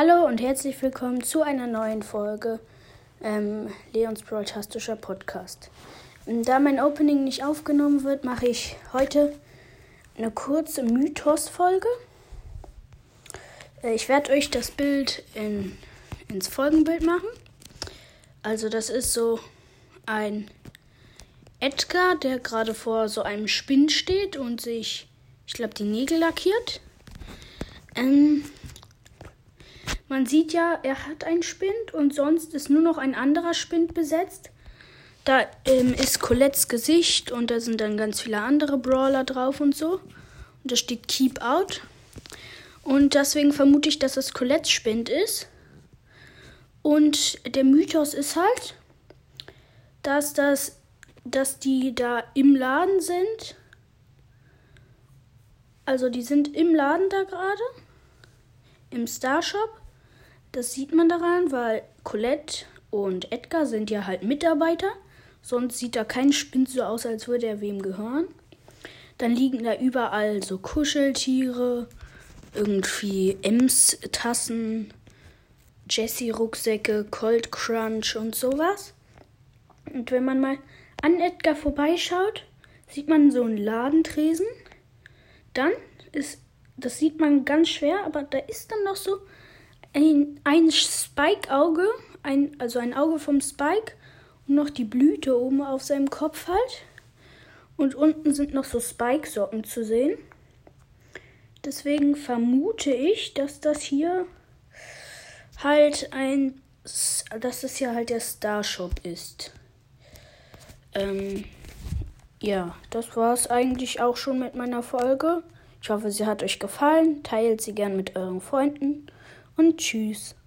Hallo und herzlich willkommen zu einer neuen Folge ähm, Leons Broadcastischer Podcast. Da mein Opening nicht aufgenommen wird, mache ich heute eine kurze Mythos-Folge. Äh, ich werde euch das Bild in, ins Folgenbild machen. Also das ist so ein Edgar, der gerade vor so einem Spinn steht und sich, ich glaube, die Nägel lackiert. Ähm, man sieht ja, er hat einen Spind und sonst ist nur noch ein anderer Spind besetzt. Da ähm, ist Colettes Gesicht und da sind dann ganz viele andere Brawler drauf und so. Und da steht Keep Out. Und deswegen vermute ich, dass es Colettes Spind ist. Und der Mythos ist halt, dass das, dass die da im Laden sind. Also die sind im Laden da gerade. Im Starshop. Das sieht man daran, weil Colette und Edgar sind ja halt Mitarbeiter. Sonst sieht da kein Spind so aus, als würde er wem gehören. Dann liegen da überall so Kuscheltiere, irgendwie Ems-Tassen, Jessie-Rucksäcke, Cold Crunch und sowas. Und wenn man mal an Edgar vorbeischaut, sieht man so einen Ladentresen. Dann ist, das sieht man ganz schwer, aber da ist dann noch so ein, ein Spike-Auge, ein, also ein Auge vom Spike und noch die Blüte oben auf seinem Kopf halt. Und unten sind noch so Spike-Socken zu sehen. Deswegen vermute ich, dass das hier halt ein, dass das hier halt der Starshop ist. Ähm, ja, das war es eigentlich auch schon mit meiner Folge. Ich hoffe, sie hat euch gefallen. Teilt sie gern mit euren Freunden und tschüss.